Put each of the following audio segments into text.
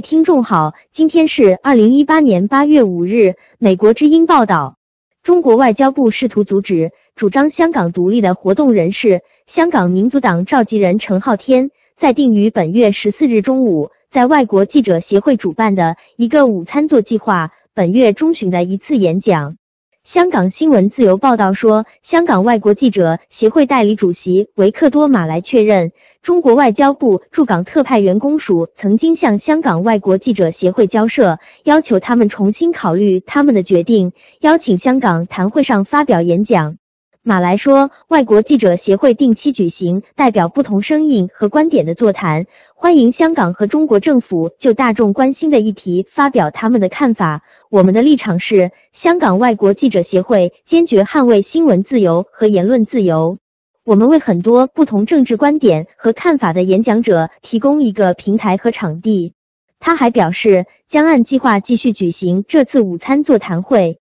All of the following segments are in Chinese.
听众好，今天是二零一八年八月五日。美国之音报道，中国外交部试图阻止主张香港独立的活动人士、香港民族党召集人陈浩天，在定于本月十四日中午，在外国记者协会主办的一个午餐座计划本月中旬的一次演讲。香港新闻自由报道说，香港外国记者协会代理主席维克多·马来确认，中国外交部驻港特派员公署曾经向香港外国记者协会交涉，要求他们重新考虑他们的决定，邀请香港谈会上发表演讲。马来说，外国记者协会定期举行代表不同声音和观点的座谈，欢迎香港和中国政府就大众关心的议题发表他们的看法。我们的立场是，香港外国记者协会坚决捍卫新闻自由和言论自由。我们为很多不同政治观点和看法的演讲者提供一个平台和场地。他还表示，将按计划继续举行这次午餐座谈会。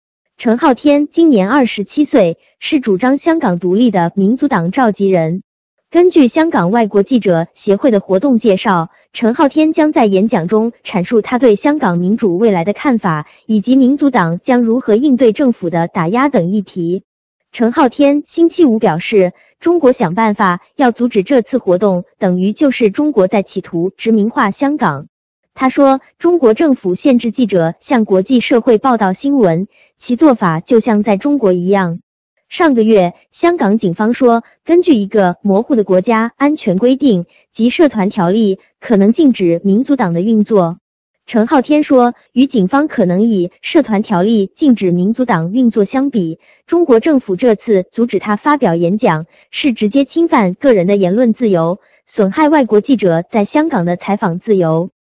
陈浩天今年二十七岁，是主张香港独立的民族党召集人。根据香港外国记者协会的活动介绍，陈浩天将在演讲中阐述他对香港民主未来的看法，以及民族党将如何应对政府的打压等议题。陈浩天星期五表示：“中国想办法要阻止这次活动，等于就是中国在企图殖民化香港。”他说：“中国政府限制记者向国际社会报道新闻，其做法就像在中国一样。”上个月，香港警方说，根据一个模糊的国家安全规定及社团条例，可能禁止民族党的运作。陈浩天说，与警方可能以社团条例禁止民族党运作相比，中国政府这次阻止他发表演讲，是直接侵犯个人的言论自由，损害外国记者在香港的采访自由。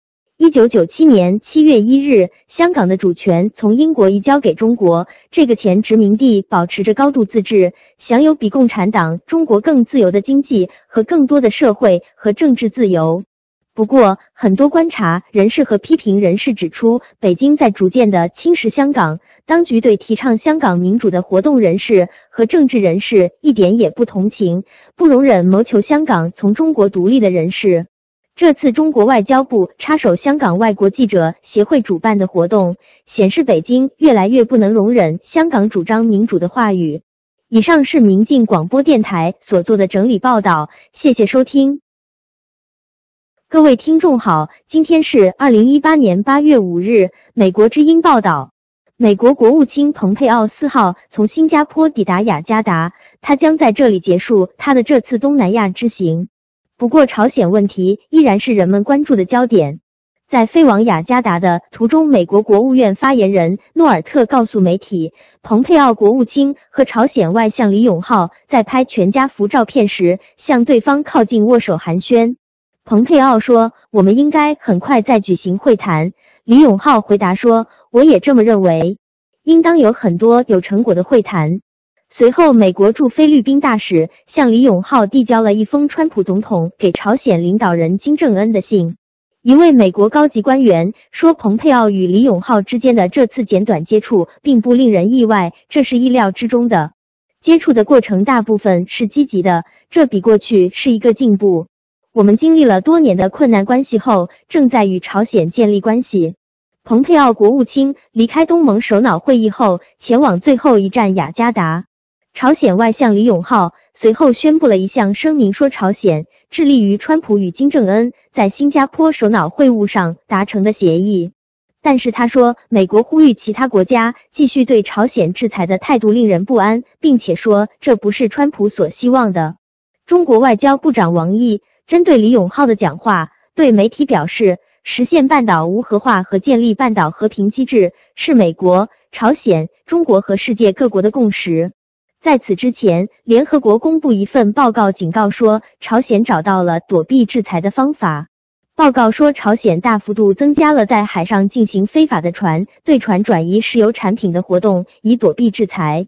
一九九七年七月一日，香港的主权从英国移交给中国，这个前殖民地保持着高度自治，享有比共产党中国更自由的经济和更多的社会和政治自由。不过，很多观察人士和批评人士指出，北京在逐渐的侵蚀香港，当局对提倡香港民主的活动人士和政治人士一点也不同情，不容忍谋求香港从中国独立的人士。这次中国外交部插手香港外国记者协会主办的活动，显示北京越来越不能容忍香港主张民主的话语。以上是明镜广播电台所做的整理报道，谢谢收听。各位听众好，今天是二零一八年八月五日。美国之音报道，美国国务卿蓬佩奥四号从新加坡抵达雅加达，他将在这里结束他的这次东南亚之行。不过，朝鲜问题依然是人们关注的焦点。在飞往雅加达的途中，美国国务院发言人诺尔特告诉媒体，蓬佩奥国务卿和朝鲜外相李永浩在拍全家福照片时向对方靠近握手寒暄。蓬佩奥说：“我们应该很快再举行会谈。”李永浩回答说：“我也这么认为，应当有很多有成果的会谈。”随后，美国驻菲律宾大使向李永浩递交了一封川普总统给朝鲜领导人金正恩的信。一位美国高级官员说，蓬佩奥与李永浩之间的这次简短接触并不令人意外，这是意料之中的。接触的过程大部分是积极的，这比过去是一个进步。我们经历了多年的困难关系后，正在与朝鲜建立关系。蓬佩奥国务卿离开东盟首脑会议后，前往最后一站雅加达。朝鲜外相李永浩随后宣布了一项声明，说朝鲜致力于川普与金正恩在新加坡首脑会晤上达成的协议。但是他说，美国呼吁其他国家继续对朝鲜制裁的态度令人不安，并且说这不是川普所希望的。中国外交部长王毅针对李永浩的讲话对媒体表示，实现半岛无核化和建立半岛和平机制是美国、朝鲜、中国和世界各国的共识。在此之前，联合国公布一份报告，警告说朝鲜找到了躲避制裁的方法。报告说，朝鲜大幅度增加了在海上进行非法的船对船转移石油产品的活动，以躲避制裁。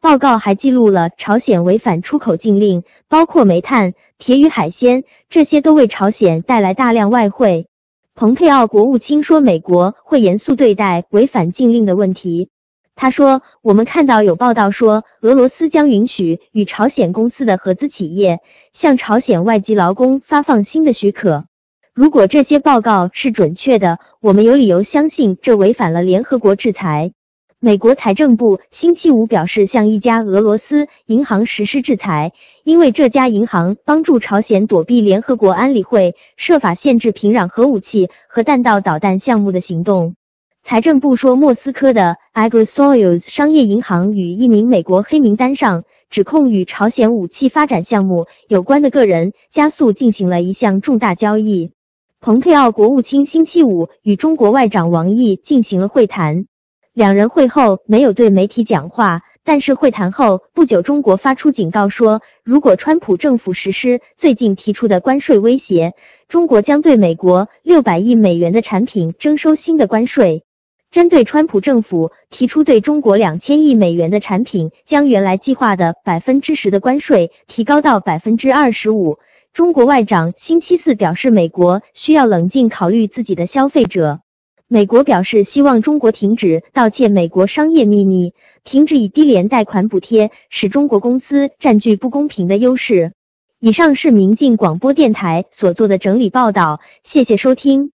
报告还记录了朝鲜违反出口禁令，包括煤炭、铁与海鲜，这些都为朝鲜带来大量外汇。蓬佩奥国务卿说，美国会严肃对待违反禁令的问题。他说：“我们看到有报道说，俄罗斯将允许与朝鲜公司的合资企业向朝鲜外籍劳工发放新的许可。如果这些报告是准确的，我们有理由相信这违反了联合国制裁。美国财政部星期五表示，向一家俄罗斯银行实施制裁，因为这家银行帮助朝鲜躲避联合国安理会设法限制平壤核武器和弹道导弹项目的行动。财政部说，莫斯科的 Agrosoils 商业银行与一名美国黑名单上指控与朝鲜武器发展项目有关的个人加速进行了一项重大交易。蓬佩奥国务卿星期五与中国外长王毅进行了会谈，两人会后没有对媒体讲话。但是会谈后不久，中国发出警告说，如果川普政府实施最近提出的关税威胁，中国将对美国六百亿美元的产品征收新的关税。针对川普政府提出对中国两千亿美元的产品将原来计划的百分之十的关税提高到百分之二十五。中国外长星期四表示，美国需要冷静考虑自己的消费者。美国表示希望中国停止盗窃美国商业秘密，停止以低廉贷款补贴使中国公司占据不公平的优势。以上是明镜广播电台所做的整理报道，谢谢收听。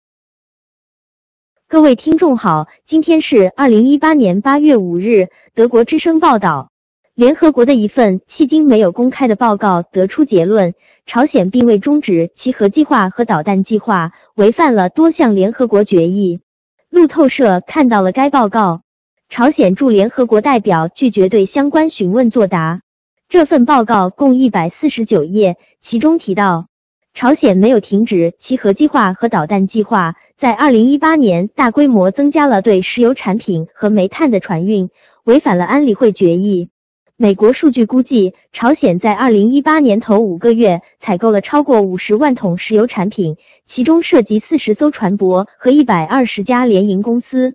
各位听众好，今天是二零一八年八月五日，德国之声报道。联合国的一份迄今没有公开的报告得出结论：朝鲜并未终止其核计划和导弹计划，违反了多项联合国决议。路透社看到了该报告，朝鲜驻联合国代表拒绝对相关询问作答。这份报告共一百四十九页，其中提到，朝鲜没有停止其核计划和导弹计划，在二零一八年大规模增加了对石油产品和煤炭的船运，违反了安理会决议。美国数据估计，朝鲜在二零一八年头五个月采购了超过五十万桶石油产品，其中涉及四十艘船舶和一百二十家联营公司。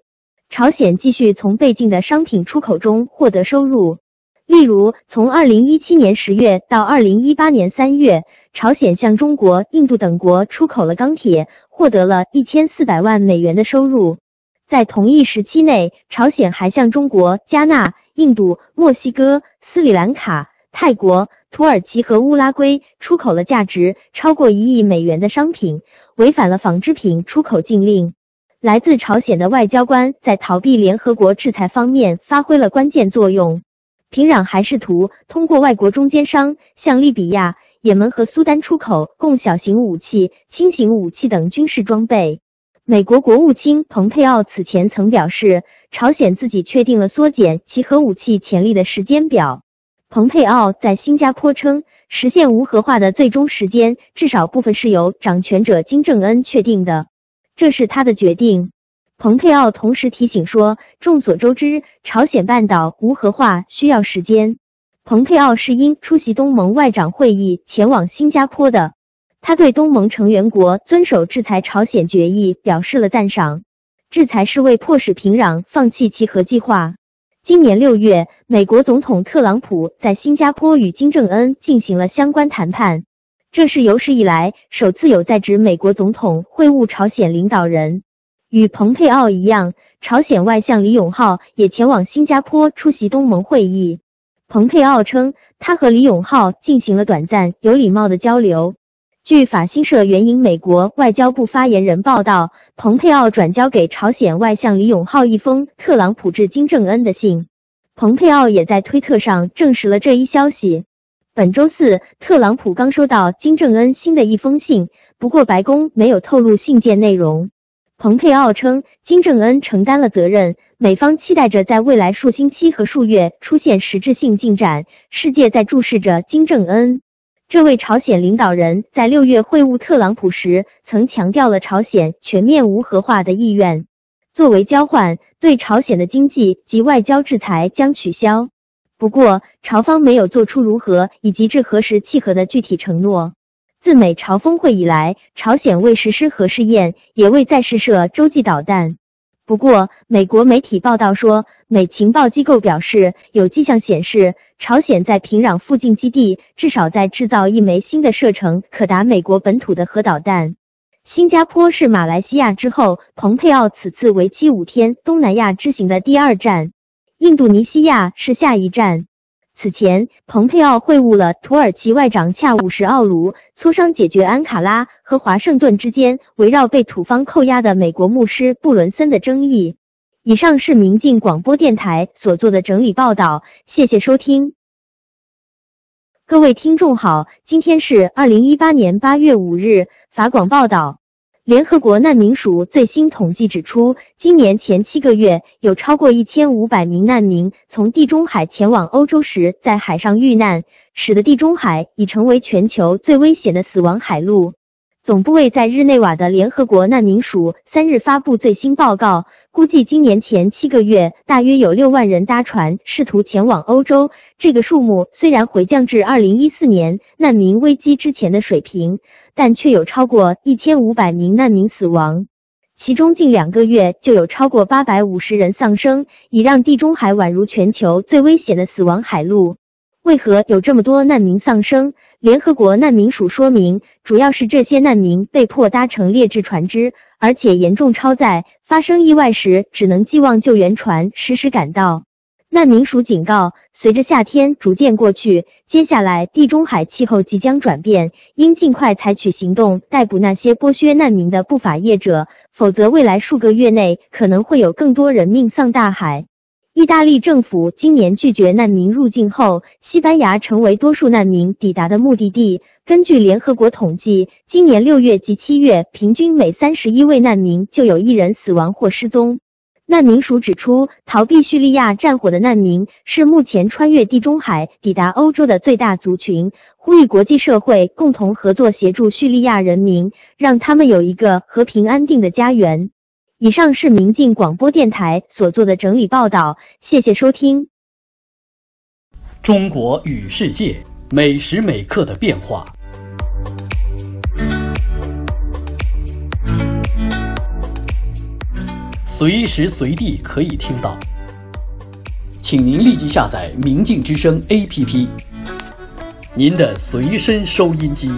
朝鲜继续从被禁的商品出口中获得收入，例如，从二零一七年十月到二零一八年三月，朝鲜向中国、印度等国出口了钢铁，获得了一千四百万美元的收入。在同一时期内，朝鲜还向中国、加纳。印度、墨西哥、斯里兰卡、泰国、土耳其和乌拉圭出口了价值超过一亿美元的商品，违反了纺织品出口禁令。来自朝鲜的外交官在逃避联合国制裁方面发挥了关键作用。平壤还试图通过外国中间商向利比亚、也门和苏丹出口供小型武器、轻型武器等军事装备。美国国务卿蓬佩奥此前曾表示，朝鲜自己确定了缩减其核武器潜力的时间表。蓬佩奥在新加坡称，实现无核化的最终时间至少部分是由掌权者金正恩确定的，这是他的决定。蓬佩奥同时提醒说，众所周知，朝鲜半岛无核化需要时间。蓬佩奥是因出席东盟外长会议前往新加坡的。他对东盟成员国遵守制裁朝鲜决议表示了赞赏。制裁是为迫使平壤放弃其核计划。今年六月，美国总统特朗普在新加坡与金正恩进行了相关谈判，这是有史以来首次有在职美国总统会晤朝鲜领导人。与蓬佩奥一样，朝鲜外相李永浩也前往新加坡出席东盟会议。蓬佩奥称，他和李永浩进行了短暂、有礼貌的交流。据法新社援引美国外交部发言人报道，蓬佩奥转交给朝鲜外相李永浩一封特朗普致金正恩的信。蓬佩奥也在推特上证实了这一消息。本周四，特朗普刚收到金正恩新的一封信，不过白宫没有透露信件内容。蓬佩奥称，金正恩承担了责任，美方期待着在未来数星期和数月出现实质性进展，世界在注视着金正恩。这位朝鲜领导人，在六月会晤特朗普时，曾强调了朝鲜全面无核化的意愿。作为交换，对朝鲜的经济及外交制裁将取消。不过，朝方没有做出如何以及至何时契合的具体承诺。自美朝峰会以来，朝鲜未实施核试验，也未再试射洲际导弹。不过，美国媒体报道说，美情报机构表示，有迹象显示，朝鲜在平壤附近基地至少在制造一枚新的射程可达美国本土的核导弹。新加坡是马来西亚之后，蓬佩奥此次为期五天东南亚之行的第二站，印度尼西亚是下一站。此前，蓬佩奥会晤了土耳其外长恰武什奥卢，磋商解决安卡拉和华盛顿之间围绕被土方扣押的美国牧师布伦森的争议。以上是明镜广播电台所做的整理报道，谢谢收听。各位听众好，今天是二零一八年八月五日，法广报道。联合国难民署最新统计指出，今年前七个月，有超过一千五百名难民从地中海前往欧洲时在海上遇难，使得地中海已成为全球最危险的死亡海路。总部位在日内瓦的联合国难民署三日发布最新报告，估计今年前七个月大约有六万人搭船试图前往欧洲。这个数目虽然回降至二零一四年难民危机之前的水平，但却有超过一千五百名难民死亡，其中近两个月就有超过八百五十人丧生，已让地中海宛如全球最危险的死亡海路。为何有这么多难民丧生？联合国难民署说明，主要是这些难民被迫搭乘劣质船只，而且严重超载，发生意外时只能寄望救援船实时赶到。难民署警告，随着夏天逐渐过去，接下来地中海气候即将转变，应尽快采取行动逮捕那些剥削难民的不法业者，否则未来数个月内可能会有更多人命丧大海。意大利政府今年拒绝难民入境后，西班牙成为多数难民抵达的目的地。根据联合国统计，今年六月及七月，平均每三十一位难民就有一人死亡或失踪。难民署指出，逃避叙利亚战火的难民是目前穿越地中海抵达欧洲的最大族群，呼吁国际社会共同合作，协助叙利亚人民，让他们有一个和平安定的家园。以上是明镜广播电台所做的整理报道，谢谢收听。中国与世界每时每刻的变化，随时随地可以听到，请您立即下载明镜之声 APP，您的随身收音机。